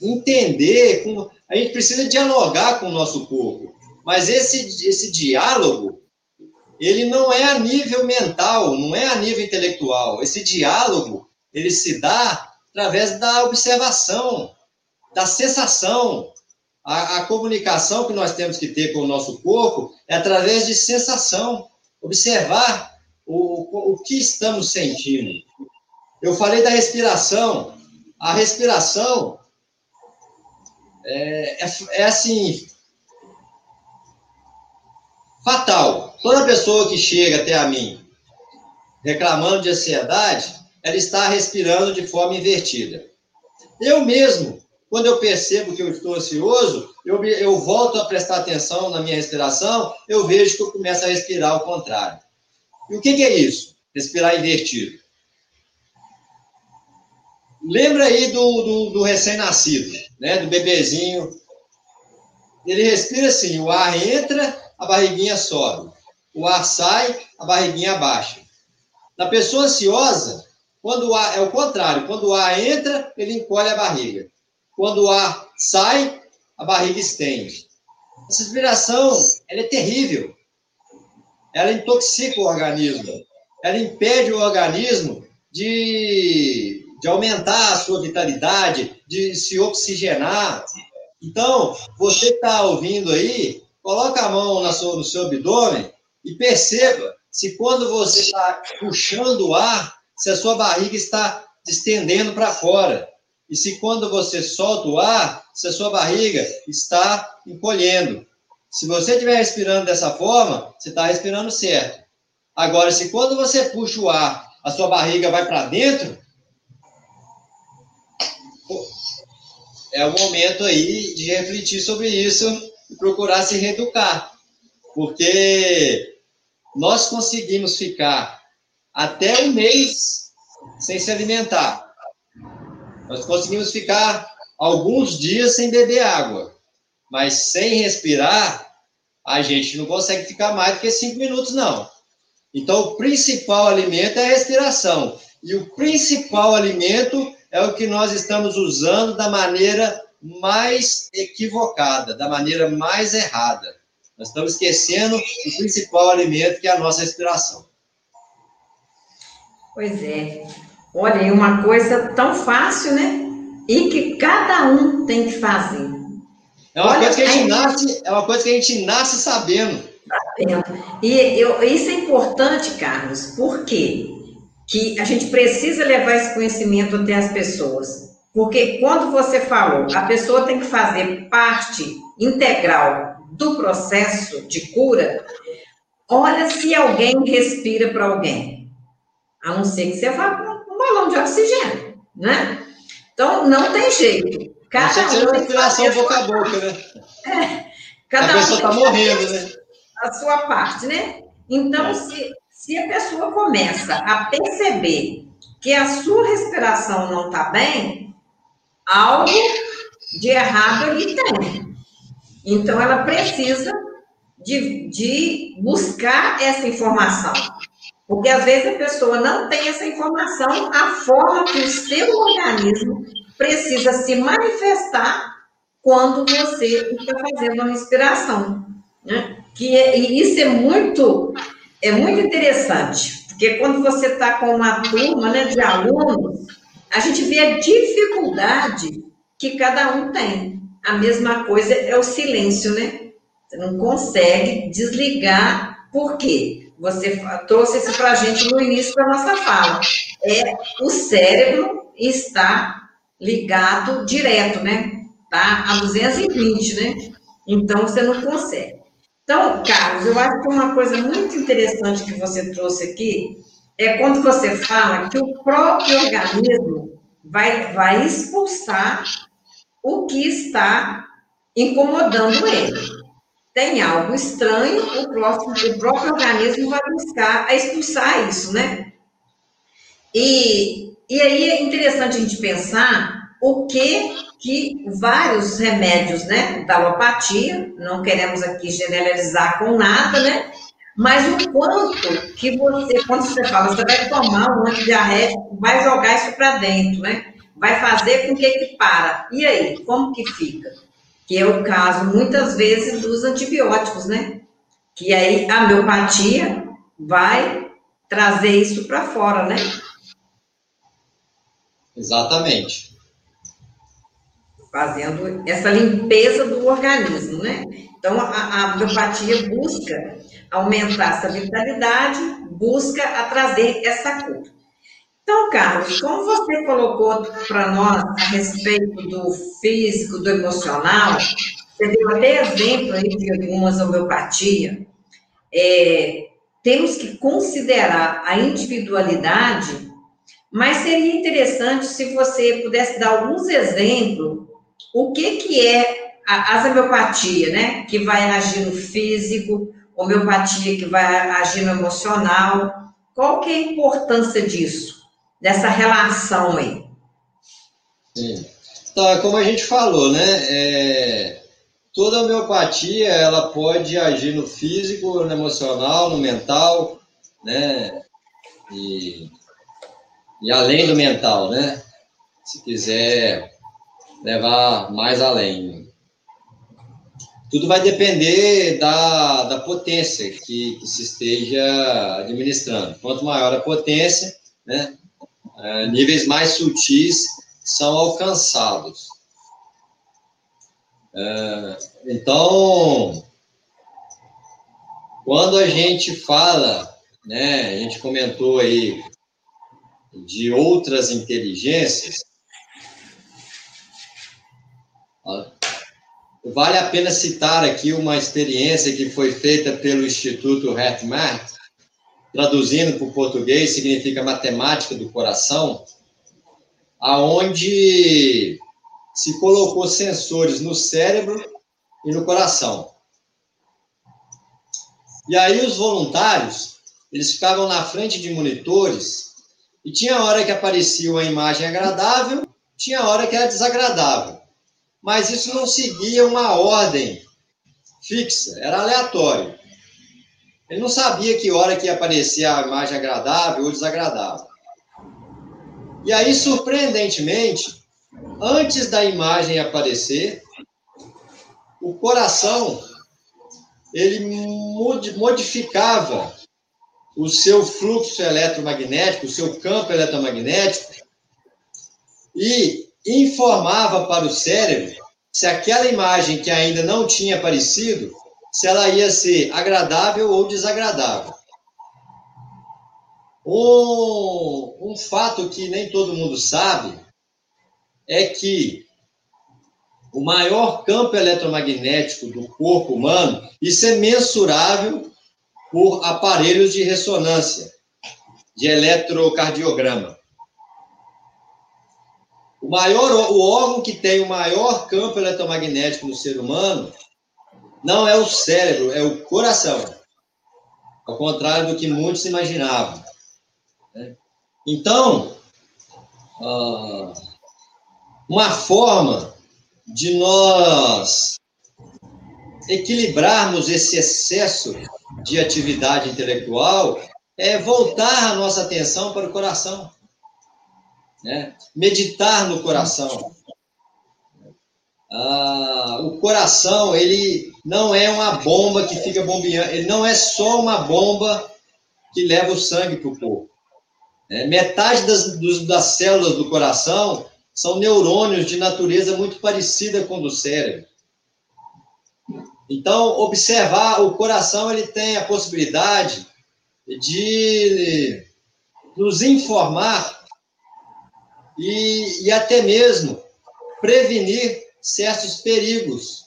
entender, a gente precisa dialogar com o nosso corpo, mas esse, esse diálogo, ele não é a nível mental, não é a nível intelectual. Esse diálogo, ele se dá através da observação, da sensação. A, a comunicação que nós temos que ter com o nosso corpo é através de sensação, observar o, o que estamos sentindo. Eu falei da respiração a respiração é, é, é, assim fatal. Toda pessoa que chega até a mim reclamando de ansiedade, ela está respirando de forma invertida. Eu mesmo, quando eu percebo que eu estou ansioso, eu, eu volto a prestar atenção na minha respiração, eu vejo que eu começo a respirar ao contrário. E o que, que é isso? Respirar invertido. Lembra aí do, do, do recém-nascido, né? Do bebezinho. Ele respira assim, o ar entra, a barriguinha sobe. O ar sai, a barriguinha baixa. Na pessoa ansiosa, quando o ar é o contrário, quando o ar entra, ele encolhe a barriga. Quando o ar sai, a barriga estende. Essa respiração, ela é terrível. Ela intoxica o organismo. Ela impede o organismo de de aumentar a sua vitalidade, de se oxigenar. Então, você está ouvindo aí, coloca a mão na sua, no seu abdômen e perceba se quando você está puxando o ar, se a sua barriga está estendendo para fora. E se quando você solta o ar, se a sua barriga está encolhendo. Se você estiver respirando dessa forma, você está respirando certo. Agora, se quando você puxa o ar, a sua barriga vai para dentro, é o momento aí de refletir sobre isso e procurar se reeducar. Porque nós conseguimos ficar até um mês sem se alimentar. Nós conseguimos ficar alguns dias sem beber água. Mas sem respirar, a gente não consegue ficar mais do que cinco minutos, não. Então, o principal alimento é a respiração. E o principal alimento é o que nós estamos usando da maneira mais equivocada, da maneira mais errada. Nós estamos esquecendo o principal alimento, que é a nossa respiração. Pois é. Olha, é uma coisa tão fácil, né? E que cada um tem que fazer. É uma, Olha, coisa, que a gente nasce, é uma coisa que a gente nasce sabendo. Sabendo. E eu, isso é importante, Carlos, porque que a gente precisa levar esse conhecimento até as pessoas. Porque quando você falou, a pessoa tem que fazer parte integral do processo de cura, olha se alguém respira para alguém. a não ser que você vá com um balão de oxigênio, né? Então, não tem jeito. Cada um respiração boca a boca, né? É, cada a pessoa está morrendo, né? A sua parte, né? Então, é. se, se a pessoa começa a perceber que a sua respiração não está bem, algo de errado ali tem. Então, ela precisa de, de buscar essa informação. Porque às vezes a pessoa não tem essa informação, a forma que o seu organismo precisa se manifestar quando você está fazendo a respiração. Né? Que é, e isso é muito, é muito interessante, porque quando você está com uma turma né, de alunos, a gente vê a dificuldade que cada um tem. A mesma coisa é o silêncio, né? Você não consegue desligar, por quê? Você trouxe isso para a gente no início da nossa fala. É o cérebro está ligado direto, né? Tá a 220, né? Então você não consegue. Então, Carlos, eu acho que uma coisa muito interessante que você trouxe aqui é quando você fala que o próprio organismo vai, vai expulsar o que está incomodando ele. Tem algo estranho, o, próximo, o próprio organismo vai buscar expulsar isso, né? E, e aí é interessante a gente pensar o que que vários remédios, né, da alopatia, não queremos aqui generalizar com nada, né, mas o quanto que você, quando você fala, você vai tomar um antidiarrético, vai jogar isso para dentro, né? Vai fazer com que que para. E aí, como que fica? Que é o caso, muitas vezes, dos antibióticos, né? Que aí a miopatia vai trazer isso para fora, né? Exatamente. Fazendo essa limpeza do organismo, né? Então, a, a miopatia busca aumentar essa vitalidade, busca trazer essa cura. Então, Carlos, como você colocou para nós a respeito do físico, do emocional, você deu até exemplo aí de algumas homeopatia, é, temos que considerar a individualidade, mas seria interessante se você pudesse dar alguns exemplos, o que, que é a, as homeopatia, né? Que vai agir no físico, homeopatia que vai agir no emocional. Qual que é a importância disso, dessa relação aí? Sim. Tá, como a gente falou, né? É, toda homeopatia ela pode agir no físico, no emocional, no mental, né? E, e além do mental, né? Se quiser levar mais além tudo vai depender da, da potência que, que se esteja administrando. Quanto maior a potência, né, é, níveis mais sutis são alcançados. É, então, quando a gente fala, né, a gente comentou aí de outras inteligências, Vale a pena citar aqui uma experiência que foi feita pelo Instituto HeartMath, traduzindo para o português, significa matemática do coração, aonde se colocou sensores no cérebro e no coração. E aí os voluntários, eles ficavam na frente de monitores e tinha hora que aparecia uma imagem agradável, tinha hora que era desagradável mas isso não seguia uma ordem fixa, era aleatório. Ele não sabia que hora que ia aparecer a imagem agradável ou desagradável. E aí, surpreendentemente, antes da imagem aparecer, o coração ele modificava o seu fluxo eletromagnético, o seu campo eletromagnético, e informava para o cérebro se aquela imagem que ainda não tinha aparecido, se ela ia ser agradável ou desagradável. Um, um fato que nem todo mundo sabe é que o maior campo eletromagnético do corpo humano, isso é mensurável por aparelhos de ressonância. de eletrocardiograma. O maior, o órgão que tem o maior campo eletromagnético no ser humano não é o cérebro, é o coração. Ao contrário do que muitos imaginavam. Né? Então, ah, uma forma de nós equilibrarmos esse excesso de atividade intelectual é voltar a nossa atenção para o coração. Né? Meditar no coração. Ah, o coração, ele não é uma bomba que fica bombeando, ele não é só uma bomba que leva o sangue para o corpo. É, metade das, dos, das células do coração são neurônios de natureza muito parecida com o do cérebro. Então, observar o coração, ele tem a possibilidade de nos informar e, e até mesmo prevenir certos perigos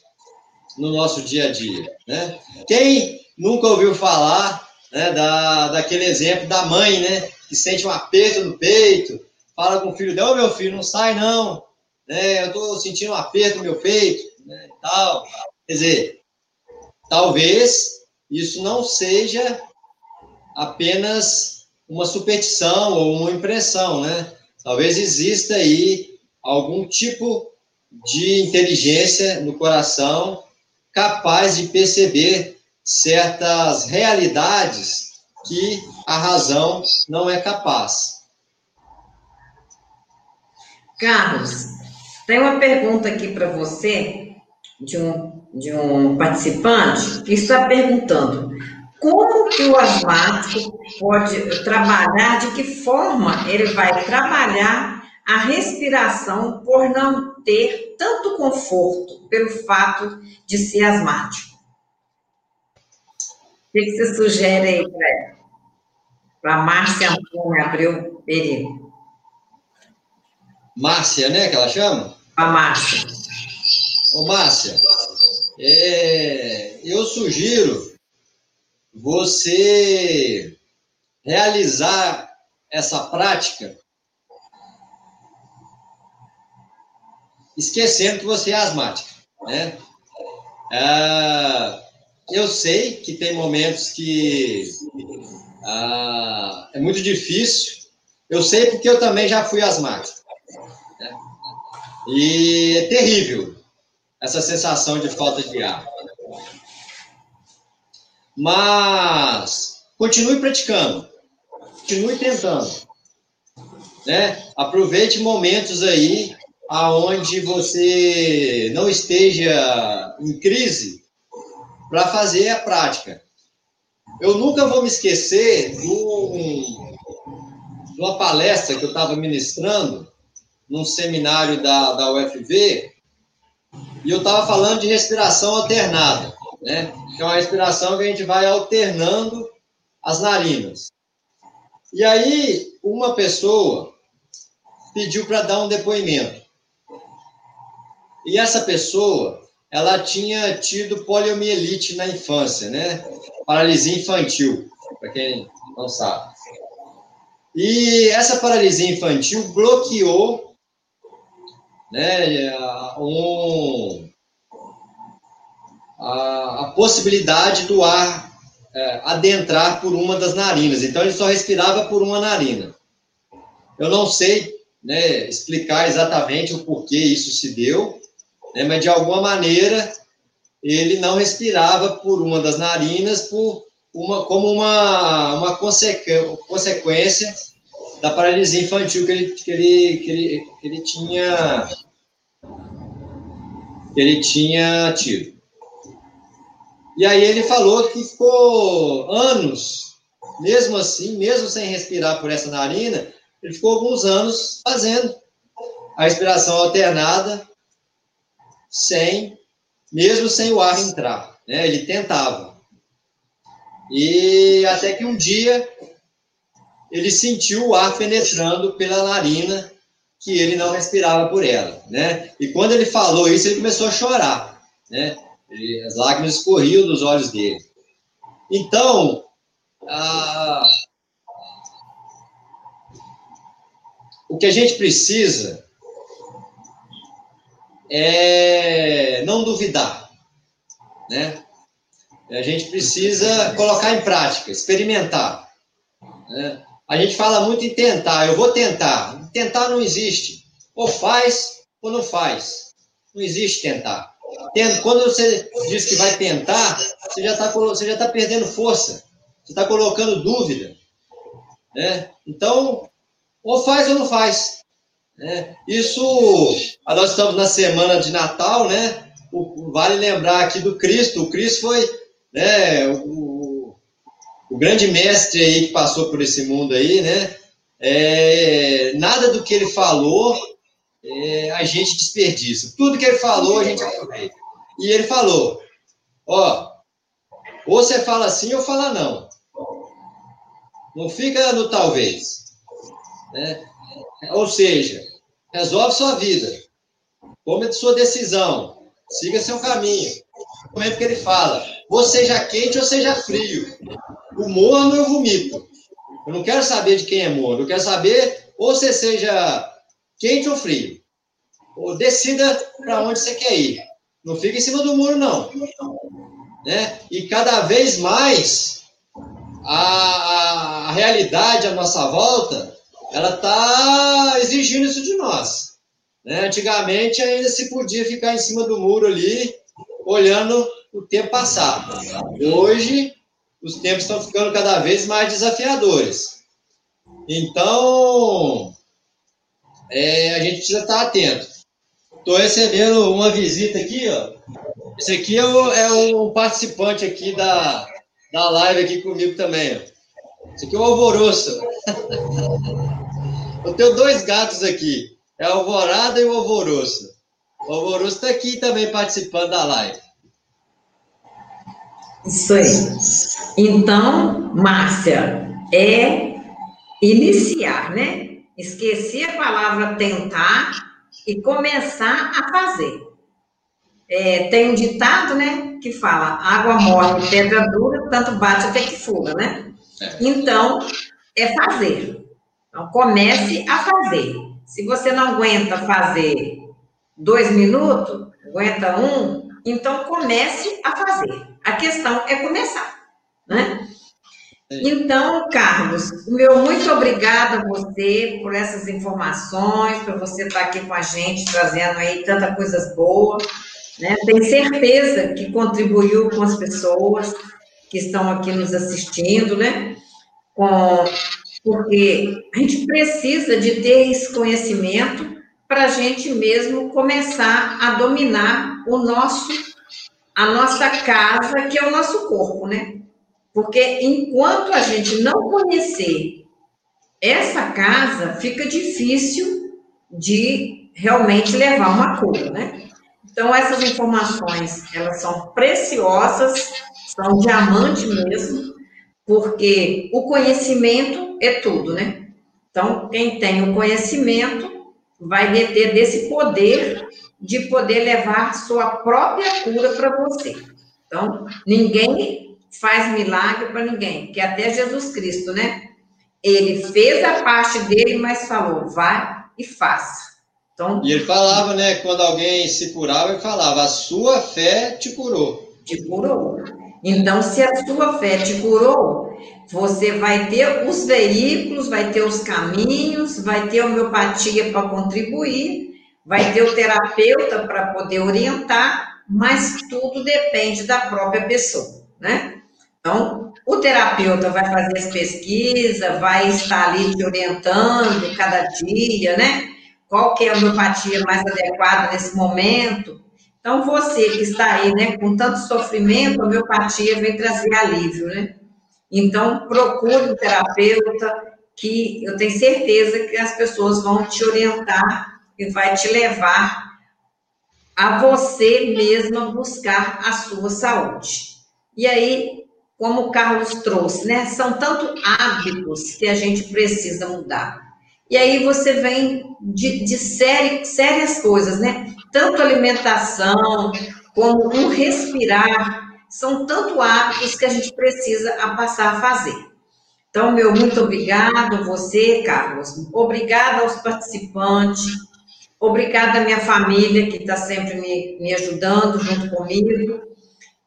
no nosso dia a dia. Né? Quem nunca ouviu falar né, da, daquele exemplo da mãe, né, que sente um aperto no peito, fala com o filho dela, meu filho, não sai não, né, eu estou sentindo um aperto no meu peito, né, tal. Quer dizer, talvez isso não seja apenas uma superstição ou uma impressão, né? Talvez exista aí algum tipo de inteligência no coração capaz de perceber certas realidades que a razão não é capaz. Carlos, tem uma pergunta aqui para você de um, de um participante que está perguntando como que o asmático pode trabalhar, de que forma ele vai trabalhar a respiração por não ter tanto conforto pelo fato de ser asmático. O que você sugere aí para Márcia Antônia Abreu Pereira? Márcia, né, que ela chama? A Márcia. Ô, Márcia, é, eu sugiro você realizar essa prática esquecendo que você é asmática, né? Ah, eu sei que tem momentos que ah, é muito difícil. Eu sei porque eu também já fui asmático. Né? E é terrível essa sensação de falta de ar. Mas continue praticando, continue tentando. Né? Aproveite momentos aí aonde você não esteja em crise para fazer a prática. Eu nunca vou me esquecer de, um, de uma palestra que eu estava ministrando num seminário da, da UFV e eu estava falando de respiração alternada, né? Que é uma respiração que a gente vai alternando as narinas. E aí, uma pessoa pediu para dar um depoimento. E essa pessoa, ela tinha tido poliomielite na infância, né? Paralisia infantil, para quem não sabe. E essa paralisia infantil bloqueou né, um, a, a possibilidade do ar é, adentrar por uma das narinas. Então, ele só respirava por uma narina. Eu não sei né, explicar exatamente o porquê isso se deu, né, mas de alguma maneira ele não respirava por uma das narinas por uma, como uma, uma consequência da paralisia infantil que ele, que ele, que ele, que ele tinha que ele tinha tido. E aí ele falou que ficou anos, mesmo assim, mesmo sem respirar por essa narina, ele ficou alguns anos fazendo a respiração alternada sem, mesmo sem o ar entrar. Né? Ele tentava. E até que um dia ele sentiu o ar penetrando pela narina que ele não respirava por ela, né? E quando ele falou isso, ele começou a chorar, né? As lágrimas escorriam dos olhos dele. Então, a, o que a gente precisa é não duvidar, né? A gente precisa colocar em prática, experimentar. Né? A gente fala muito em tentar, eu vou tentar. Tentar não existe. Ou faz ou não faz. Não existe tentar. Quando você diz que vai tentar, você já está você já tá perdendo força. Você está colocando dúvida. Né? Então, ou faz ou não faz. Né? Isso, nós estamos na semana de Natal, né? O, vale lembrar aqui do Cristo. O Cristo foi né, o, o grande mestre aí que passou por esse mundo aí, né? É, nada do que ele falou é, a gente desperdiça. Tudo que ele falou, a gente aproveita. E ele falou: ó, ou você fala sim ou fala não. Não fica no talvez. Né? Ou seja, resolve sua vida. Tome sua decisão. Siga seu caminho. O momento que ele fala, ou seja quente ou seja frio. O morno eu vomito. Eu não quero saber de quem é morno. Eu quero saber ou você seja quente ou frio. Ou decida para onde você quer ir. Não fica em cima do muro, não. Né? E cada vez mais a, a realidade à nossa volta ela está exigindo isso de nós. Né? Antigamente ainda se podia ficar em cima do muro ali, olhando o tempo passar. Hoje, os tempos estão ficando cada vez mais desafiadores. Então, é, a gente precisa estar atento. Estou recebendo uma visita aqui, ó. Esse aqui é, o, é um participante aqui da, da live aqui comigo também, ó. Esse aqui é o Alvoroço. Eu tenho dois gatos aqui. É a Alvorada e o Alvoroço. O Alvoroço está aqui também participando da live. Isso aí. Então, Márcia, é iniciar, né? Esqueci a palavra tentar e começar a fazer. É, tem um ditado, né, que fala: água morre, pedra dura, tanto bate até que fuga, né? É. Então, é fazer. Então, comece a fazer. Se você não aguenta fazer dois minutos, aguenta um, então comece a fazer. A questão é começar, né? Então, Carlos, meu muito obrigada a você por essas informações, por você estar aqui com a gente, trazendo aí tanta coisas boas. Né? Tenho certeza que contribuiu com as pessoas que estão aqui nos assistindo, né? Com, porque a gente precisa de ter esse conhecimento para a gente mesmo começar a dominar o nosso, a nossa casa, que é o nosso corpo, né? Porque enquanto a gente não conhecer essa casa, fica difícil de realmente levar uma cura, né? Então, essas informações, elas são preciosas, são diamante mesmo, porque o conhecimento é tudo, né? Então, quem tem o conhecimento vai deter desse poder de poder levar sua própria cura para você. Então, ninguém faz milagre para ninguém, que até Jesus Cristo, né? Ele fez a parte dele, mas falou, vai e faça. Então, e ele falava, né, quando alguém se curava, ele falava, a sua fé te curou. Te curou. Então, se a sua fé te curou, você vai ter os veículos, vai ter os caminhos, vai ter a homeopatia para contribuir, vai ter o terapeuta para poder orientar, mas tudo depende da própria pessoa, né? Então, o terapeuta vai fazer as pesquisas, vai estar ali te orientando cada dia, né? Qual que é a homeopatia mais adequada nesse momento. Então, você que está aí, né, com tanto sofrimento, a homeopatia vem trazer alívio, né? Então, procure um terapeuta que eu tenho certeza que as pessoas vão te orientar e vai te levar a você mesma buscar a sua saúde. E aí, como o Carlos trouxe, né? São tanto hábitos que a gente precisa mudar. E aí você vem de, de série, sérias coisas, né? Tanto alimentação, como um respirar, são tanto hábitos que a gente precisa a passar a fazer. Então, meu muito obrigado, você, Carlos. Obrigada aos participantes. Obrigada à minha família, que está sempre me, me ajudando junto comigo.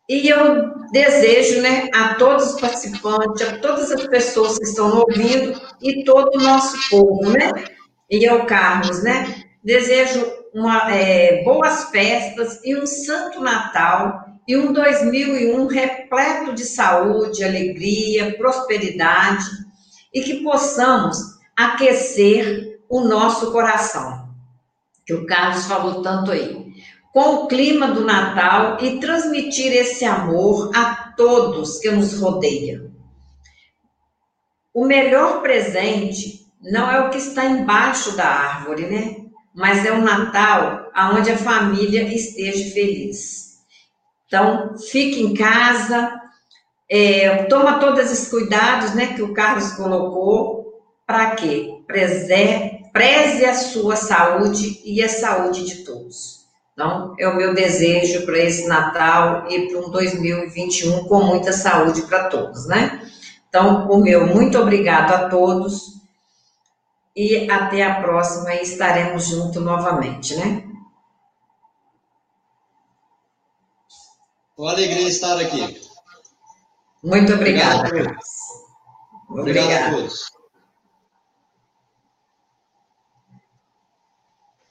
E eu desejo né, a todos os participantes, a todas as pessoas que estão ouvindo e todo o nosso povo, né? E eu, Carlos, né? Desejo uma, é, boas festas e um santo Natal e um 2001 repleto de saúde, alegria, prosperidade e que possamos aquecer o nosso coração, que o Carlos falou tanto aí, com o clima do Natal e transmitir esse amor a todos que nos rodeiam. O melhor presente não é o que está embaixo da árvore, né? Mas é o Natal onde a família esteja feliz. Então, fique em casa, é, toma todos esses cuidados né, que o Carlos colocou, para quê? Preze, preze a sua saúde e a saúde de todos. Então, é o meu desejo para esse Natal e para um 2021 com muita saúde para todos, né? Então, o meu muito obrigado a todos e até a próxima e estaremos juntos novamente, né? Uma alegria estar aqui. Muito obrigada. Obrigado, obrigado a todos.